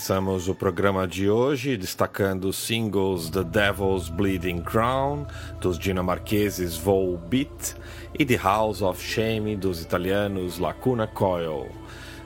Começamos o programa de hoje destacando os singles The Devil's Bleeding Crown, dos dinamarqueses Volbeat, e The House of Shame, dos italianos Lacuna Coil.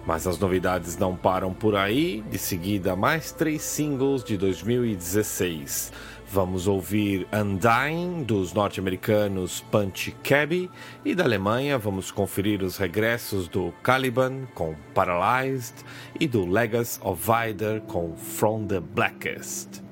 Mas as novidades não param por aí, de seguida mais três singles de 2016. Vamos ouvir Undying dos norte-americanos Punch Cabby e da Alemanha vamos conferir os regressos do Caliban com Paralyzed e do Legacy of Vider com From the Blackest.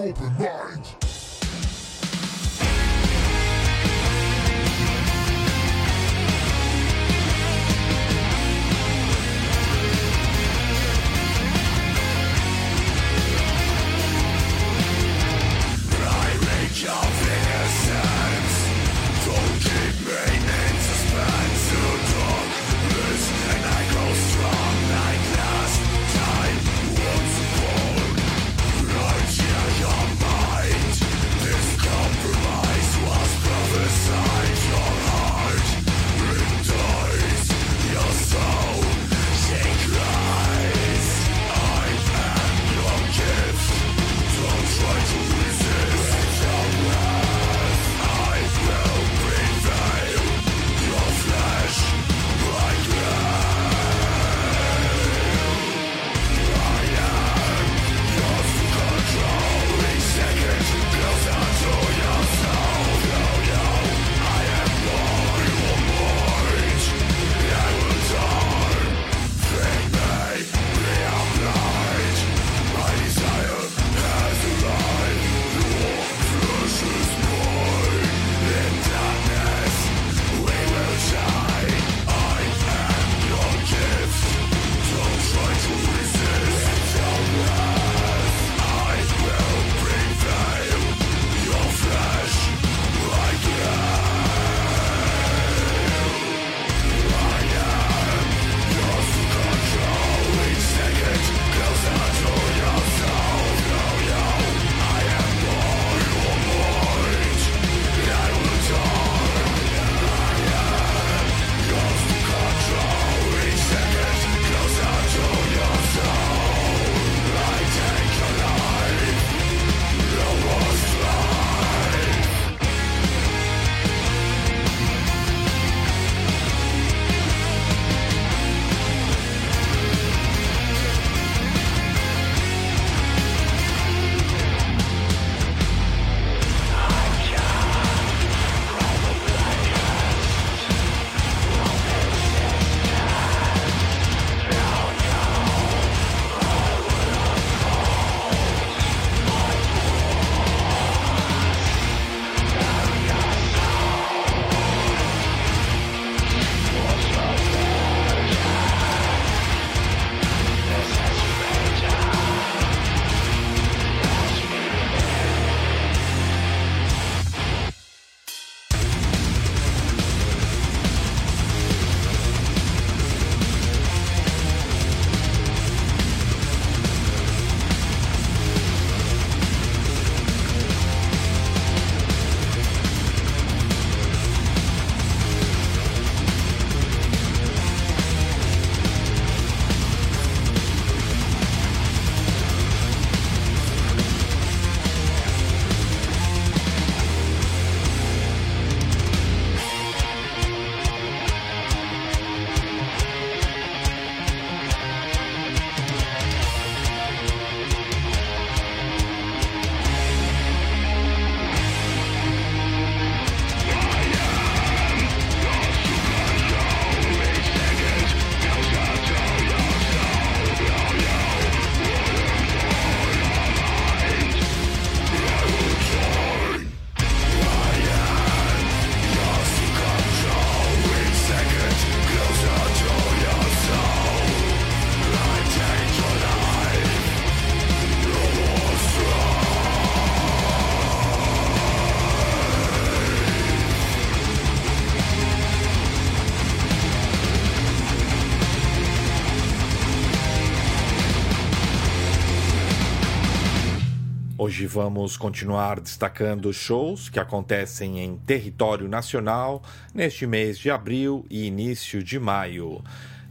Open Hoje vamos continuar destacando shows que acontecem em território nacional neste mês de abril e início de maio.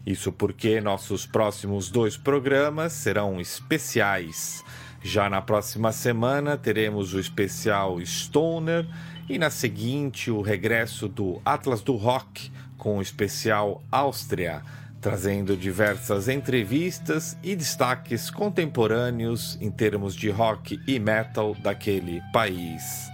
Isso porque nossos próximos dois programas serão especiais. Já na próxima semana teremos o especial Stoner e na seguinte o regresso do Atlas do Rock com o especial Áustria trazendo diversas entrevistas e destaques contemporâneos em termos de rock e metal daquele país.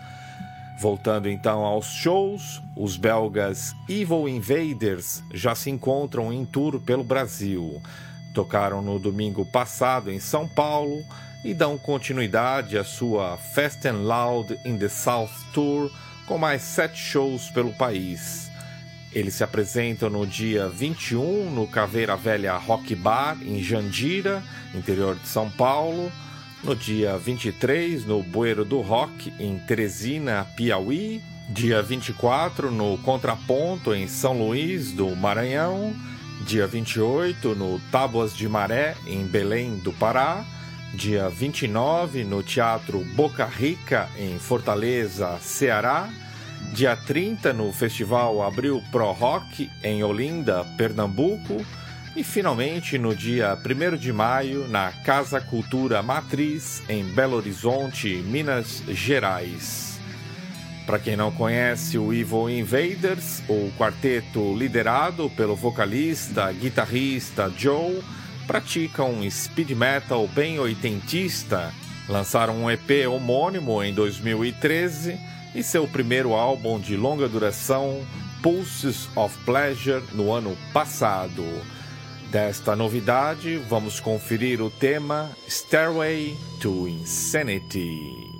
Voltando então aos shows, os belgas Evil Invaders já se encontram em tour pelo Brasil. Tocaram no domingo passado em São Paulo e dão continuidade à sua Fast and Loud in the South Tour com mais sete shows pelo país. Eles se apresentam no dia 21 no Caveira Velha Rock Bar, em Jandira, interior de São Paulo. No dia 23 no Bueiro do Rock, em Teresina, Piauí. Dia 24 no Contraponto, em São Luís do Maranhão. Dia 28 no Tábuas de Maré, em Belém do Pará. Dia 29 no Teatro Boca Rica, em Fortaleza, Ceará dia 30 no Festival Abril Pro Rock em Olinda, Pernambuco, e finalmente no dia 1 de maio na Casa Cultura Matriz em Belo Horizonte, Minas Gerais. Para quem não conhece o Evil Invaders, o quarteto liderado pelo vocalista, guitarrista Joe, pratica um speed metal bem oitentista. Lançaram um EP homônimo em 2013 e seu primeiro álbum de longa duração, Pulses of Pleasure, no ano passado. Desta novidade, vamos conferir o tema Stairway to Insanity.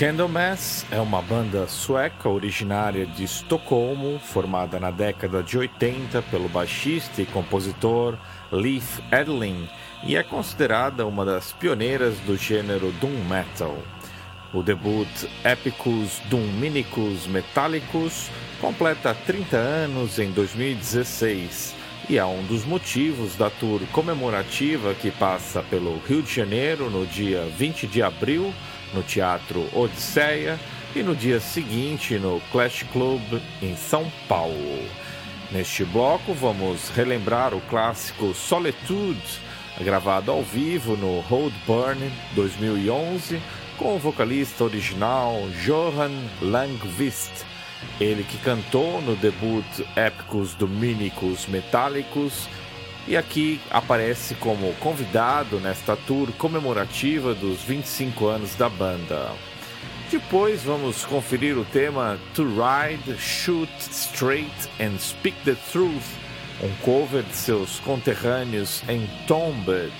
Candlemass é uma banda sueca originária de Estocolmo, formada na década de 80 pelo baixista e compositor Leif Edling e é considerada uma das pioneiras do gênero doom metal. O debut Epicus Doomminicus Metallicus completa 30 anos em 2016 e é um dos motivos da tour comemorativa que passa pelo Rio de Janeiro no dia 20 de abril no Teatro Odisseia e no dia seguinte no Clash Club em São Paulo. Neste bloco vamos relembrar o clássico Solitude, gravado ao vivo no Hold Burn 2011 com o vocalista original Johan Langvist, ele que cantou no debut Épicos Dominicos Metálicos e aqui aparece como convidado nesta tour comemorativa dos 25 anos da banda. Depois vamos conferir o tema To Ride, Shoot Straight and Speak the Truth, um cover de seus conterrâneos em Tombed,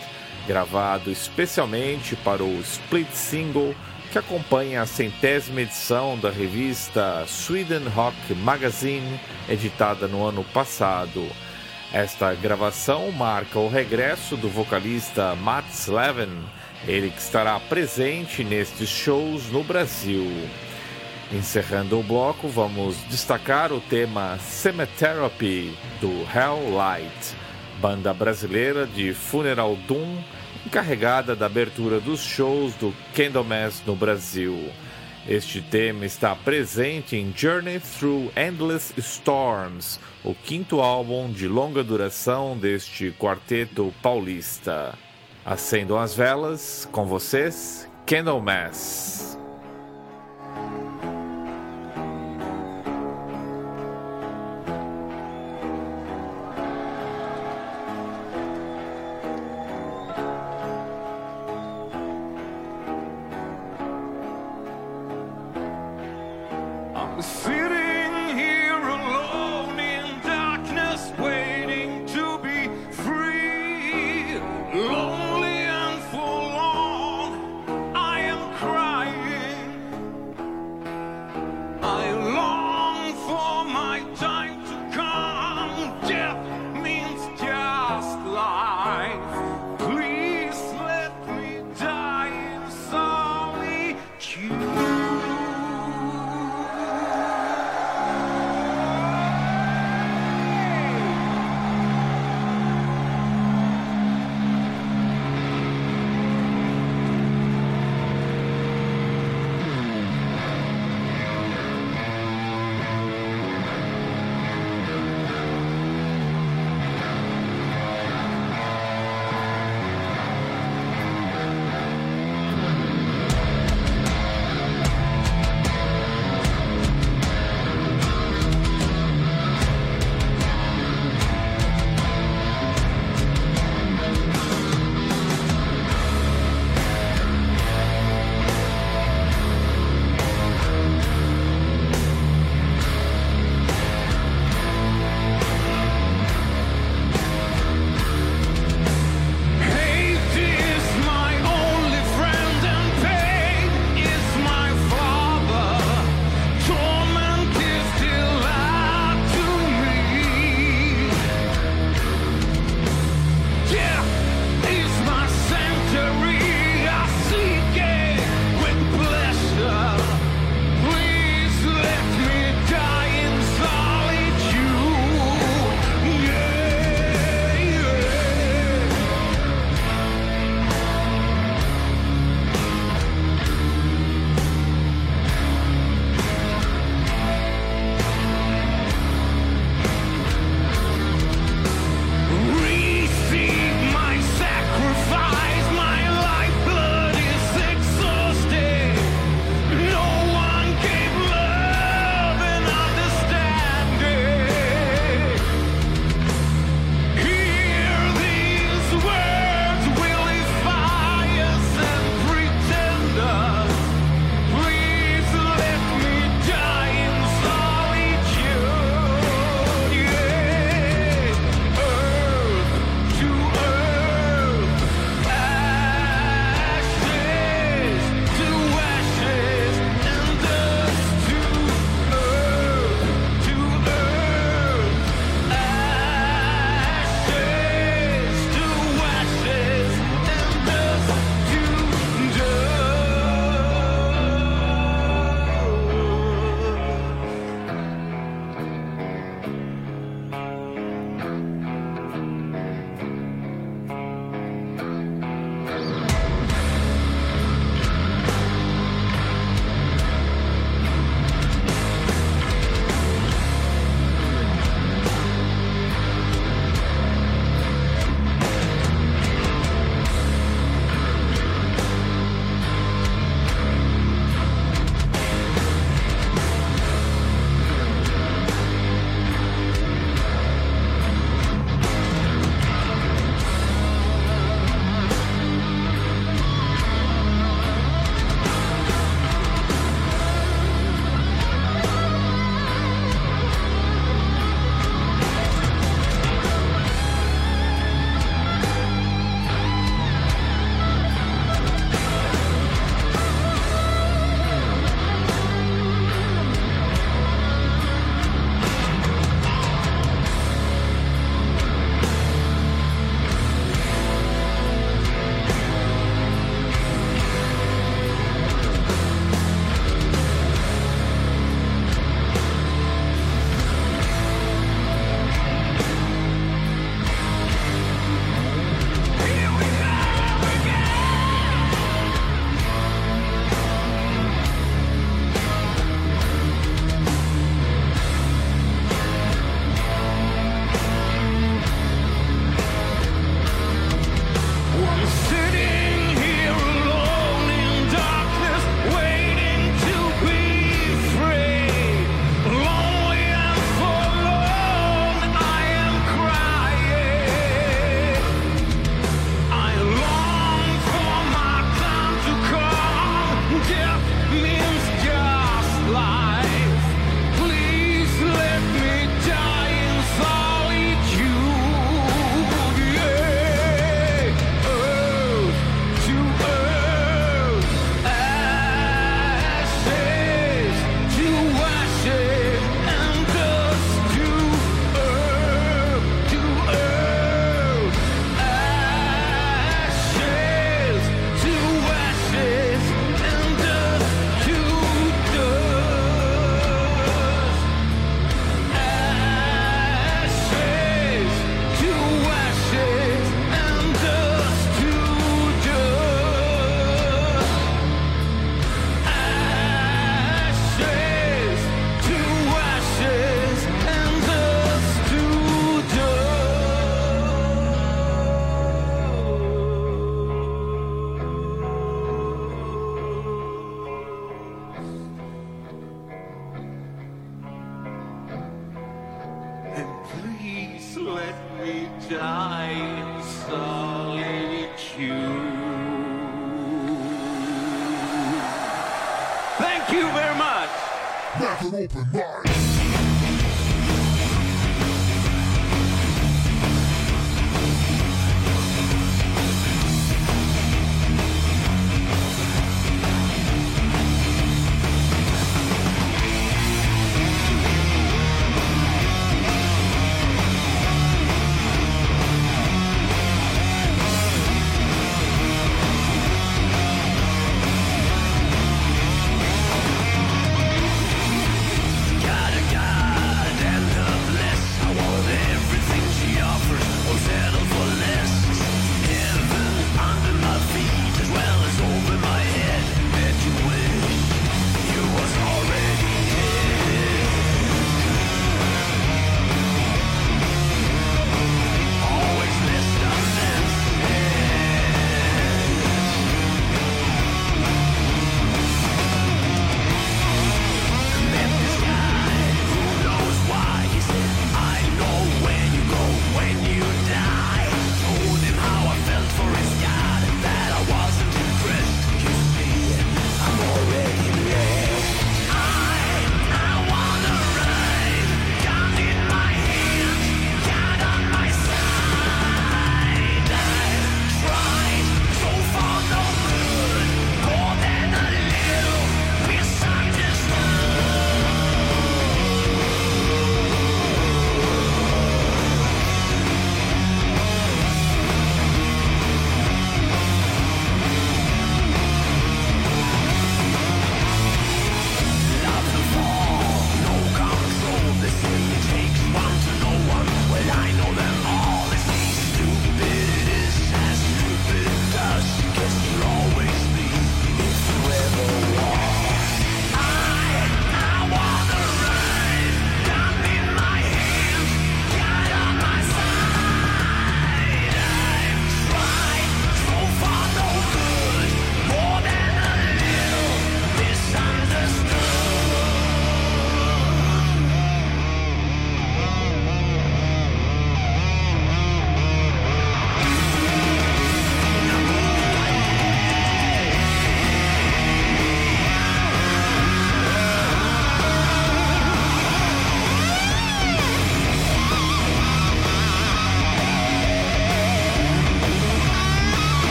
gravado especialmente para o split single que acompanha a centésima edição da revista Sweden Rock Magazine, editada no ano passado. Esta gravação marca o regresso do vocalista Mats Levin, ele que estará presente nestes shows no Brasil. Encerrando o bloco, vamos destacar o tema Cemeterapy do Hell Light, banda brasileira de funeral doom encarregada da abertura dos shows do Candlemass no Brasil. Este tema está presente em Journey Through Endless Storms, o quinto álbum de longa duração deste quarteto paulista. Acendam as velas, com vocês, Candlemass.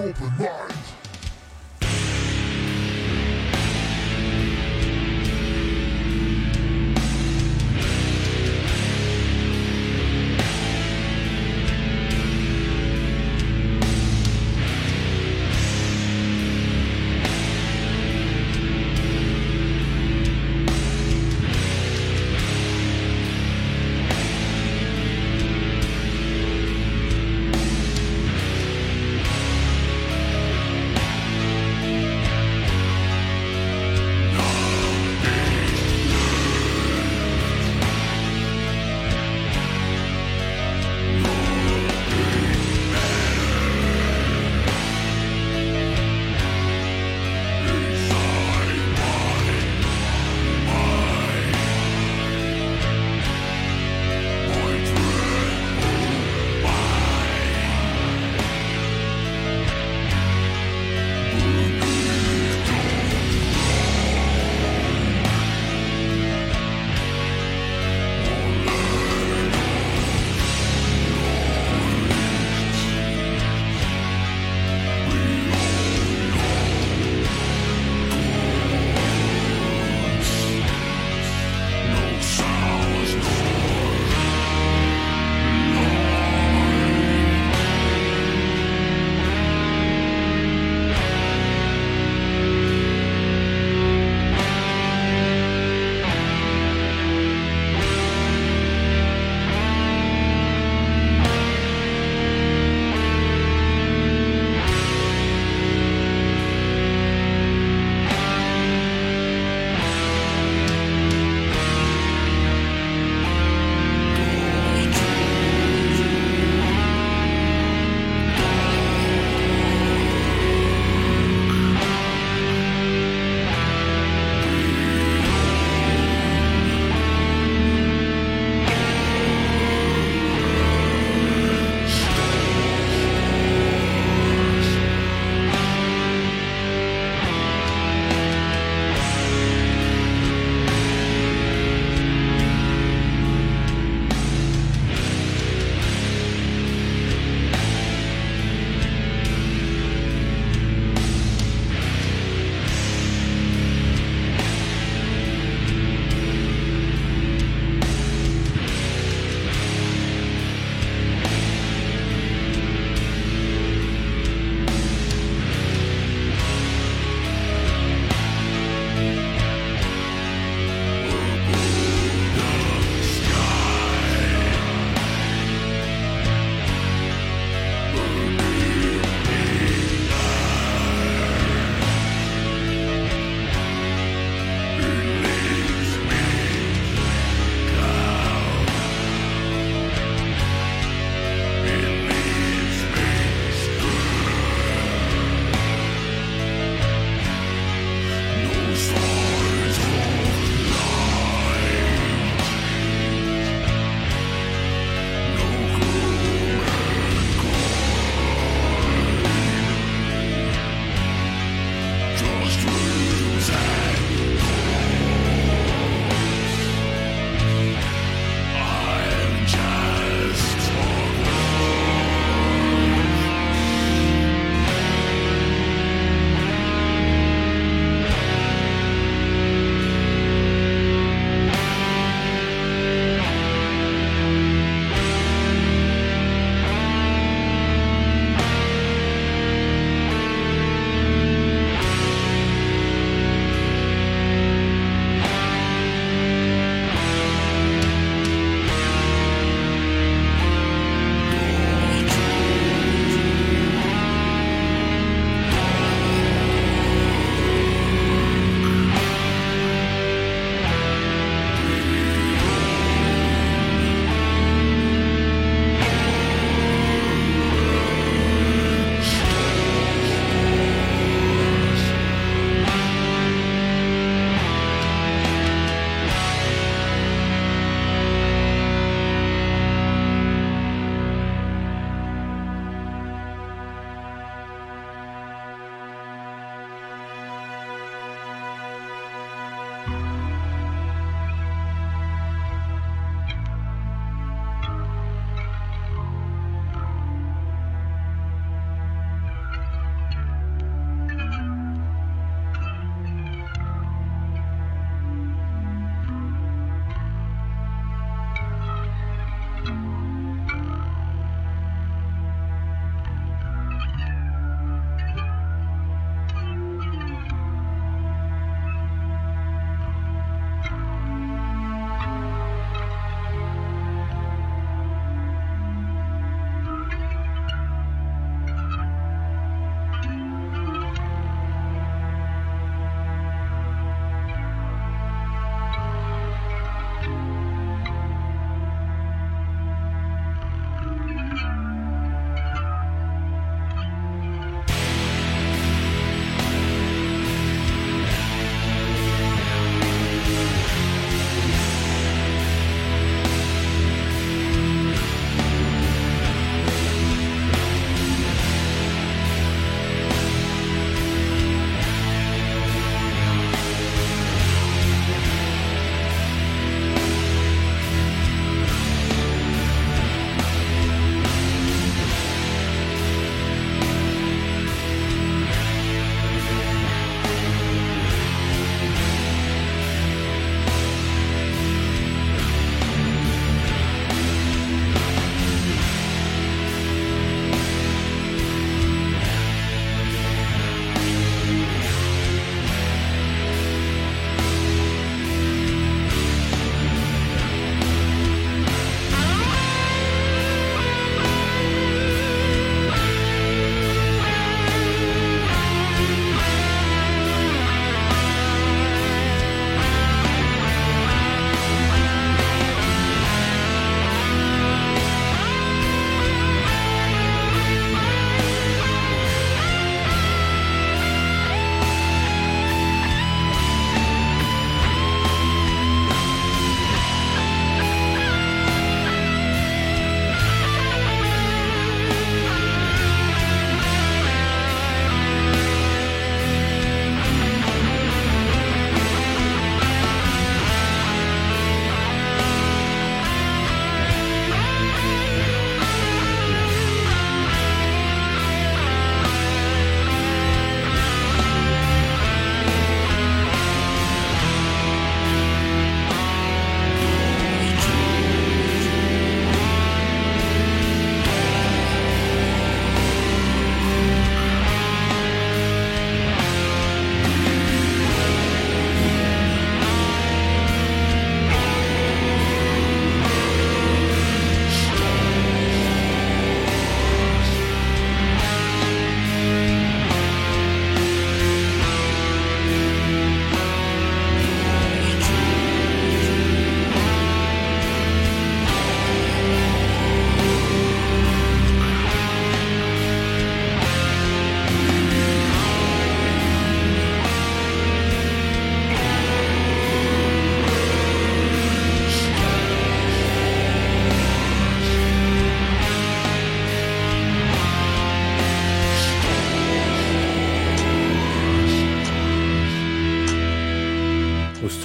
Open mind.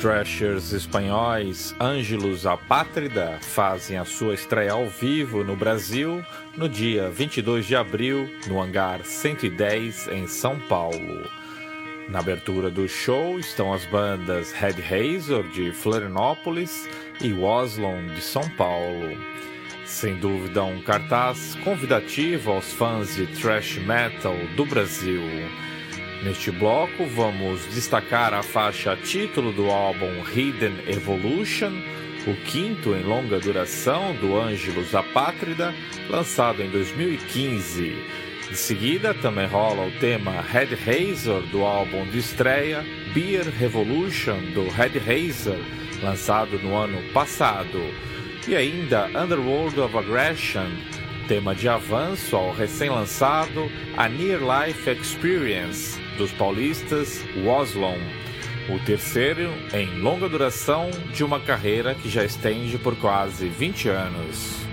Thrashers espanhóis Ângelos Apátrida fazem a sua estreia ao vivo no Brasil no dia 22 de abril, no Hangar 110, em São Paulo. Na abertura do show estão as bandas Red Razor de Florianópolis e Waslon de São Paulo. Sem dúvida, um cartaz convidativo aos fãs de thrash metal do Brasil. Neste bloco, vamos destacar a faixa título do álbum Hidden Evolution, o quinto em longa duração do Ângelus Apátrida, lançado em 2015. De seguida, também rola o tema Red Razor do álbum de estreia Beer Revolution do Red Razor, lançado no ano passado. E ainda Underworld of Aggression, tema de avanço ao recém-lançado A Near Life Experience dos paulistas Woslon, o terceiro em longa duração de uma carreira que já estende por quase 20 anos.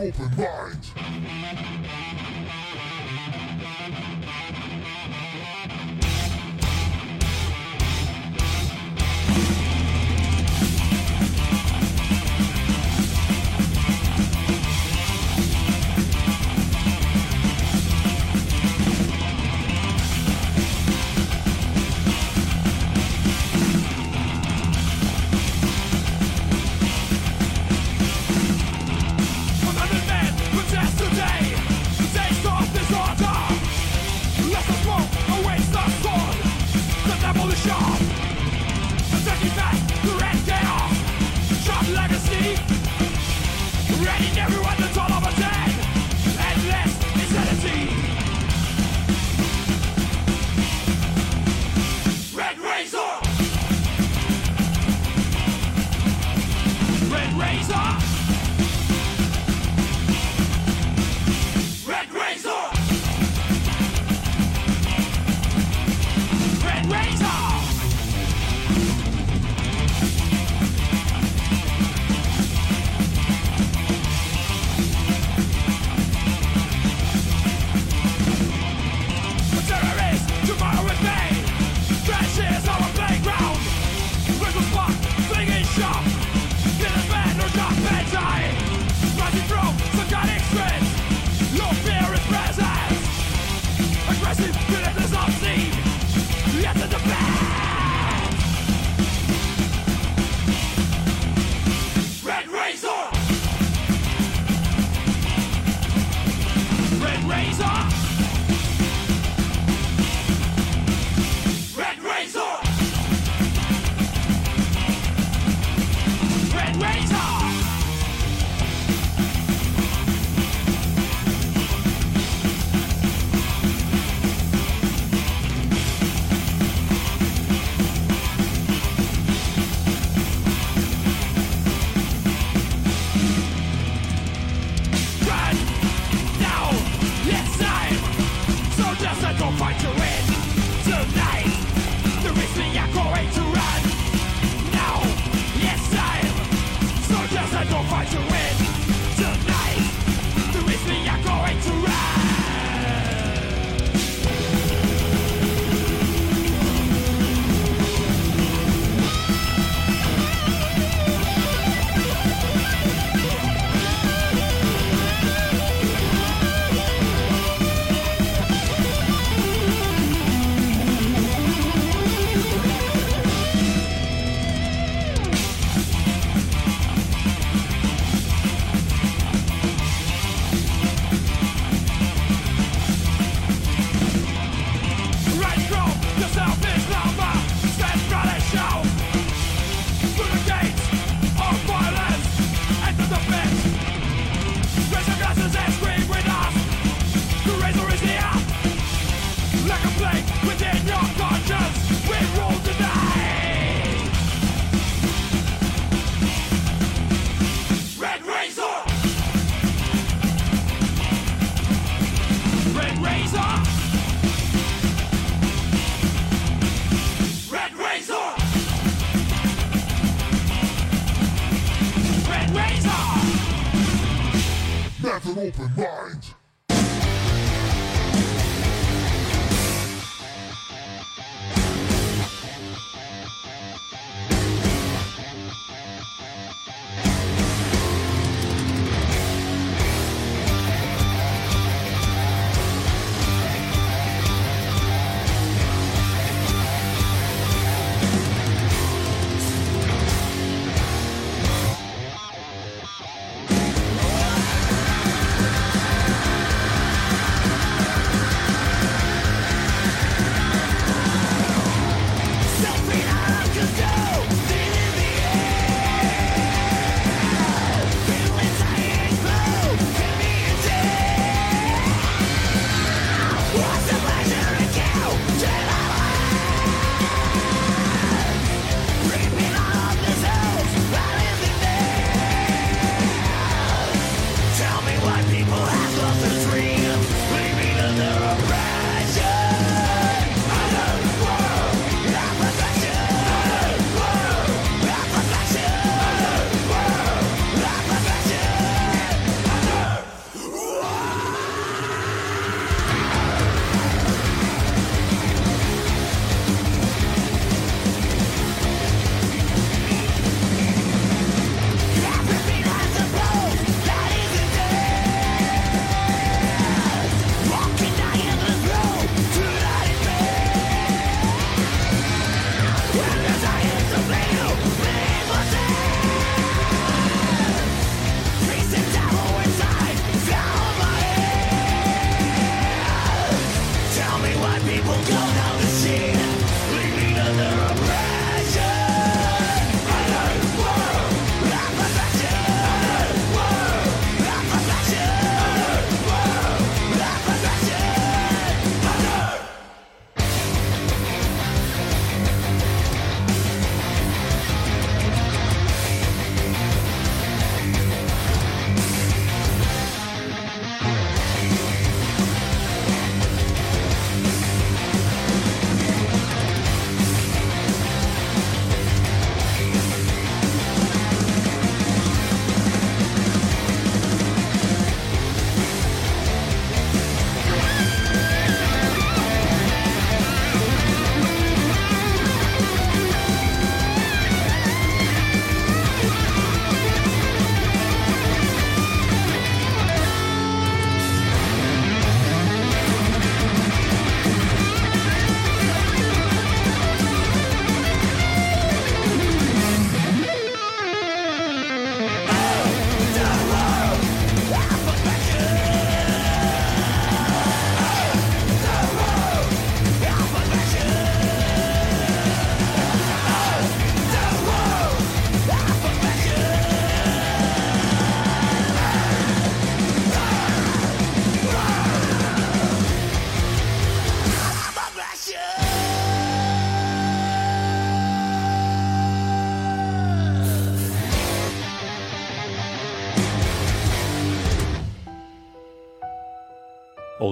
Open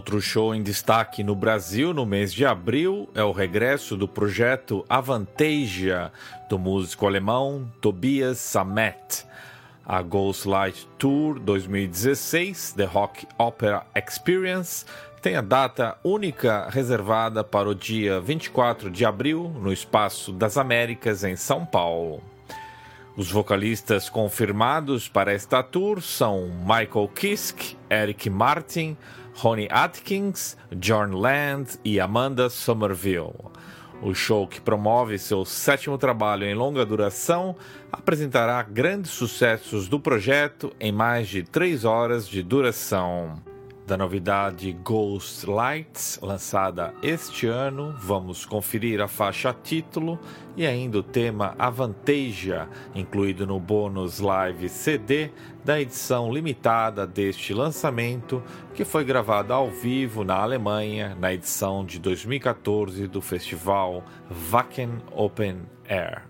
Outro show em destaque no Brasil no mês de abril é o regresso do projeto Avantasia do músico alemão Tobias Sammet. A Ghostlight Tour 2016, The Rock Opera Experience, tem a data única reservada para o dia 24 de abril no Espaço das Américas, em São Paulo. Os vocalistas confirmados para esta tour são Michael Kiske, Eric Martin, Ronnie Atkins, John Land e Amanda Somerville. O show, que promove seu sétimo trabalho em longa duração, apresentará grandes sucessos do projeto em mais de três horas de duração. Da novidade Ghost Lights, lançada este ano, vamos conferir a faixa título e ainda o tema Avantasia, incluído no bônus live CD da edição limitada deste lançamento, que foi gravada ao vivo na Alemanha na edição de 2014 do festival Wacken Open Air.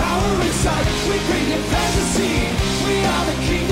power inside. We bring in fantasy. We are the king.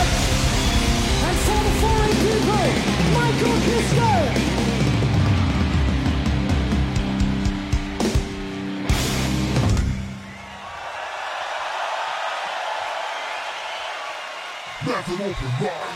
and for the foreign people, Michael Kister. That's an open bar.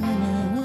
Mm-hmm.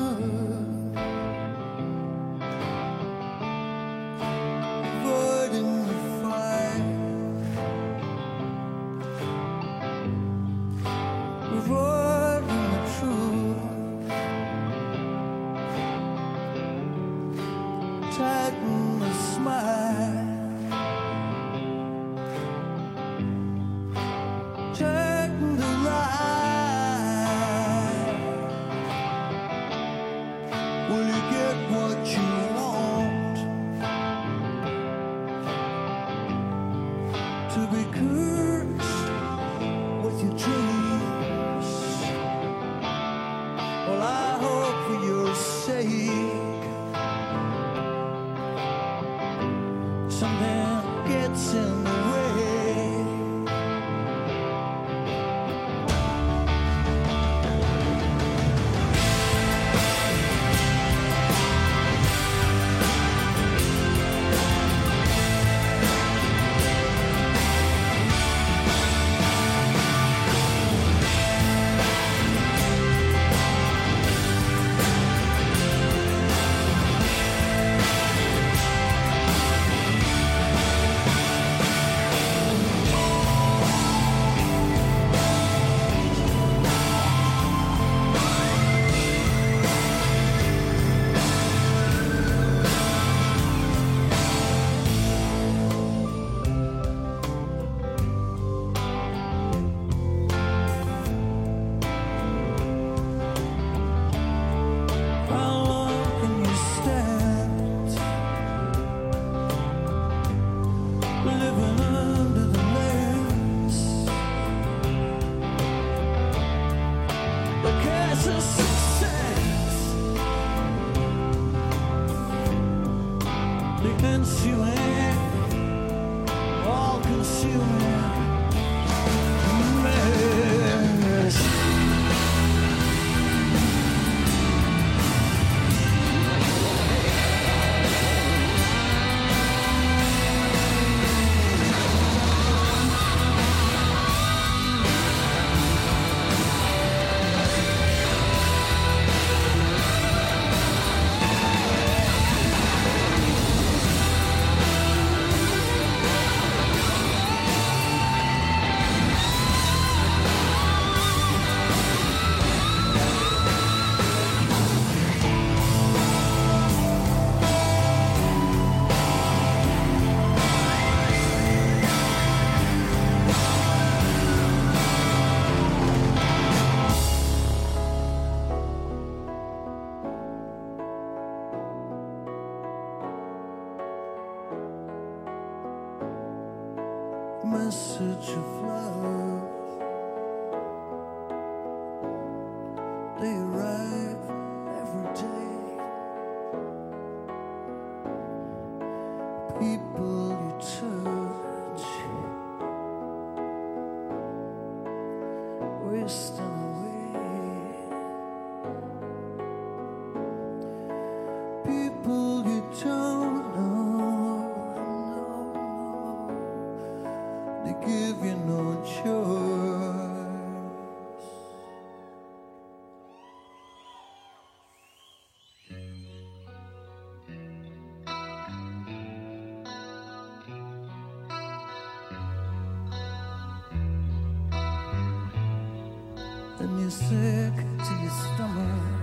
Sick to your stomach.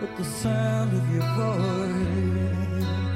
With the sound of your voice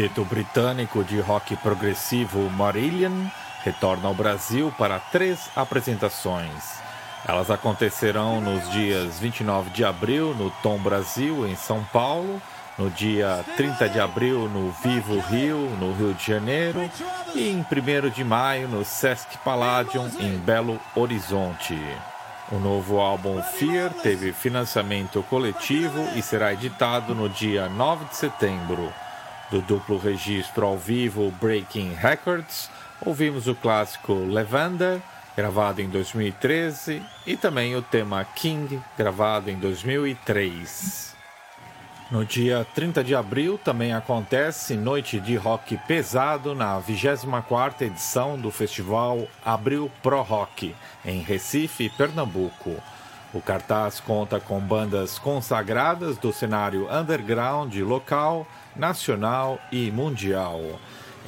O quinteto britânico de rock progressivo Marillion retorna ao Brasil para três apresentações. Elas acontecerão nos dias 29 de abril no Tom Brasil, em São Paulo, no dia 30 de abril no Vivo Rio, no Rio de Janeiro, e em 1 de maio no Sesc Palladium, em Belo Horizonte. O novo álbum Fear teve financiamento coletivo e será editado no dia 9 de setembro. Do duplo registro ao vivo Breaking Records, ouvimos o clássico Lavender, gravado em 2013, e também o tema King, gravado em 2003. No dia 30 de abril também acontece Noite de Rock Pesado na 24ª edição do festival Abril Pro Rock, em Recife, Pernambuco. O cartaz conta com bandas consagradas do cenário underground local, nacional e mundial.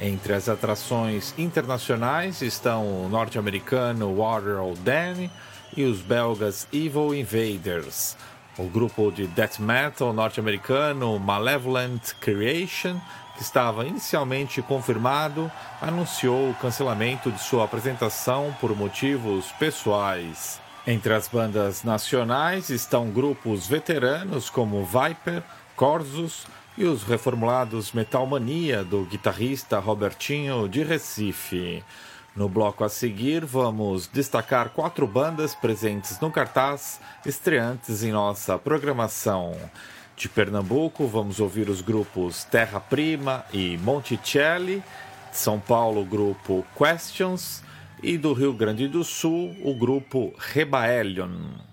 Entre as atrações internacionais estão o norte-americano Waterloo Dan e os belgas Evil Invaders. O grupo de death metal norte-americano Malevolent Creation, que estava inicialmente confirmado, anunciou o cancelamento de sua apresentação por motivos pessoais. Entre as bandas nacionais estão grupos veteranos como Viper, Corzus e os reformulados Metal Mania do guitarrista Robertinho de Recife. No bloco a seguir, vamos destacar quatro bandas presentes no cartaz, estreantes em nossa programação. De Pernambuco, vamos ouvir os grupos Terra Prima e Monticelli. De São Paulo, o grupo Questions. E do Rio Grande do Sul, o grupo Rebaelion.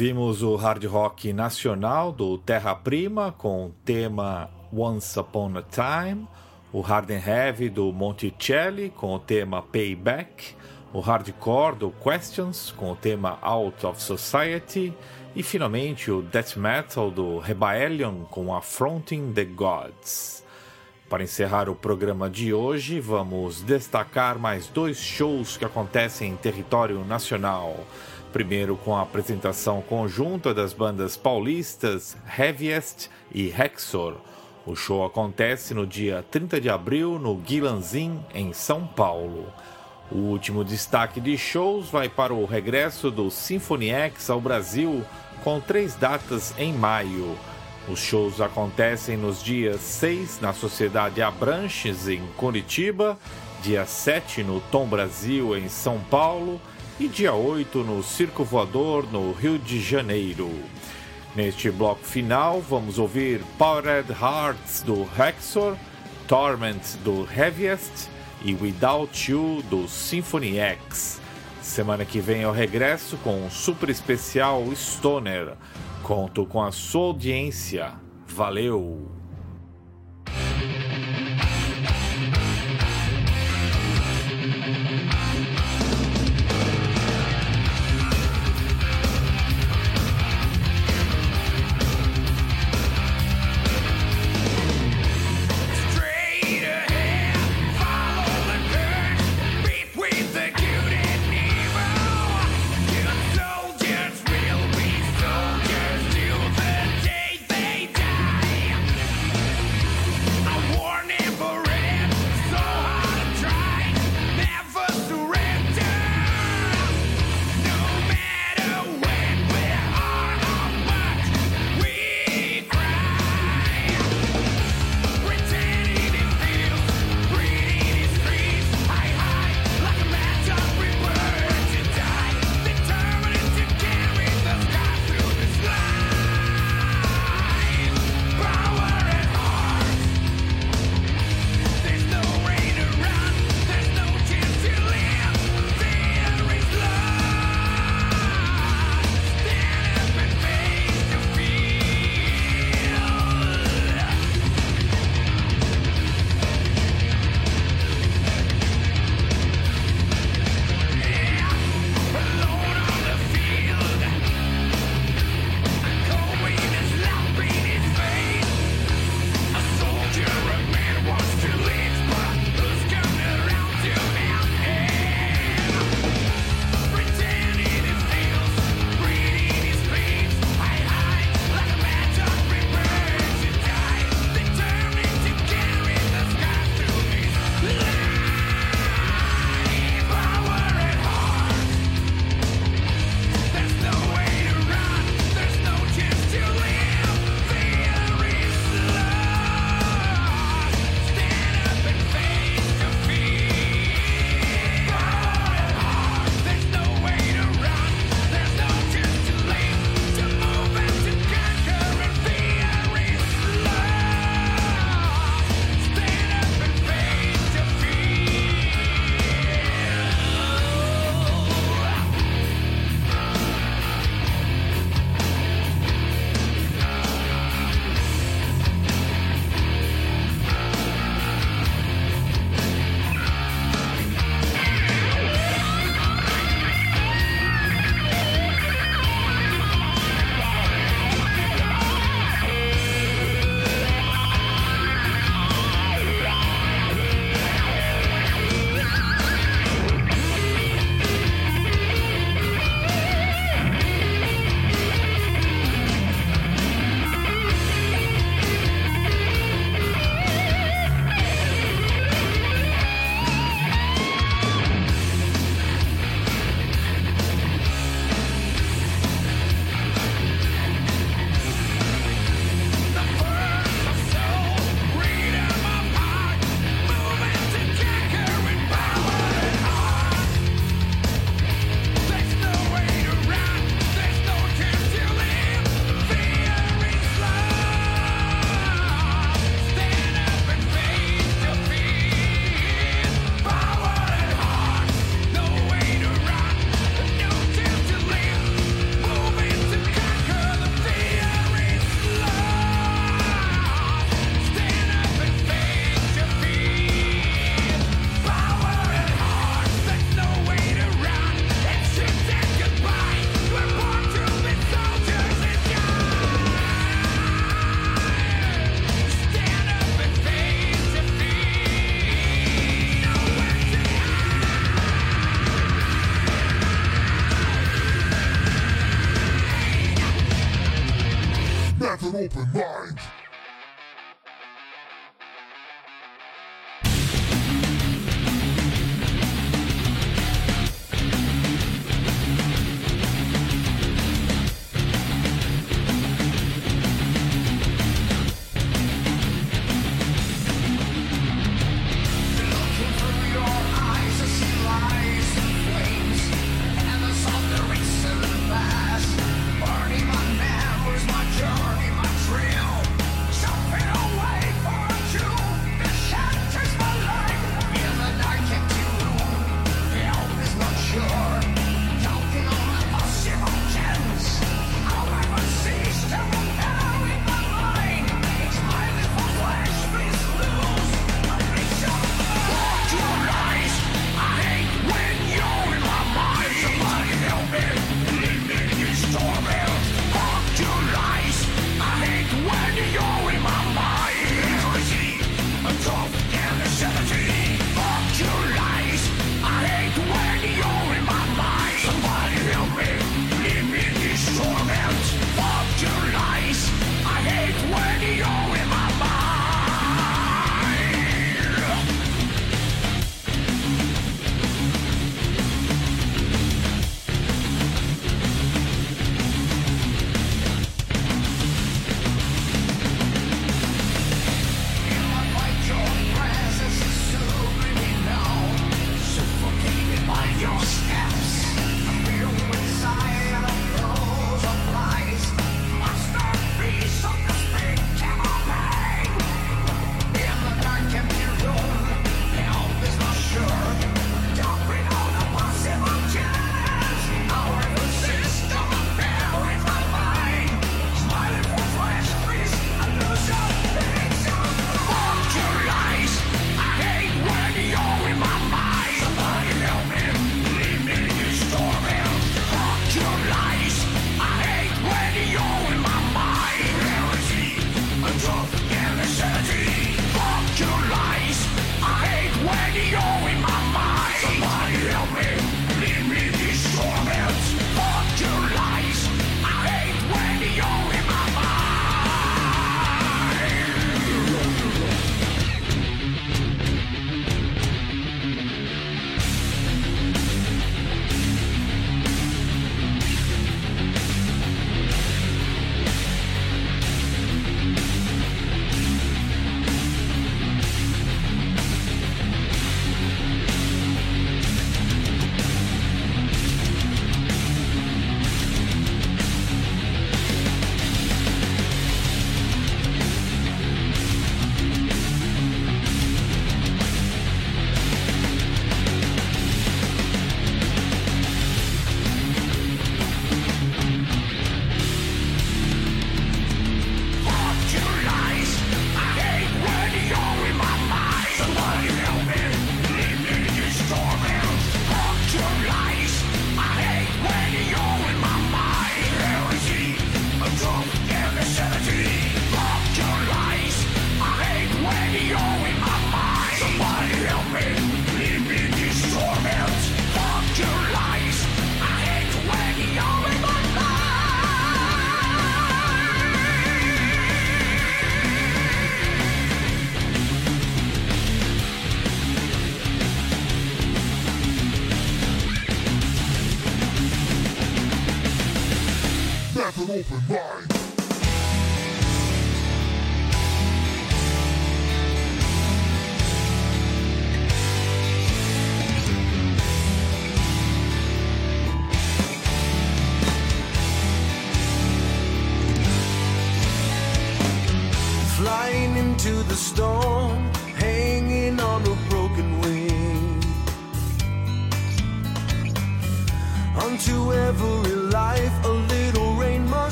Ouvimos o hard rock nacional do Terra Prima com o tema Once Upon a Time, o hard and heavy do Monticelli com o tema Payback, o hardcore do Questions com o tema Out of Society e finalmente o death metal do Rebellion com Affronting the Gods. Para encerrar o programa de hoje, vamos destacar mais dois shows que acontecem em território nacional. Primeiro com a apresentação conjunta das bandas paulistas Heaviest e Hexor. O show acontece no dia 30 de abril no Guilanzin, em São Paulo. O último destaque de shows vai para o regresso do Symphony X ao Brasil, com três datas em maio. Os shows acontecem nos dias 6 na Sociedade Abranches, em Curitiba, dia 7 no Tom Brasil, em São Paulo e dia 8 no Circo Voador, no Rio de Janeiro. Neste bloco final, vamos ouvir Powered Hearts do Hexor, Torment do Heaviest e Without You do Symphony X. Semana que vem eu regresso com um super especial Stoner. Conto com a sua audiência. Valeu!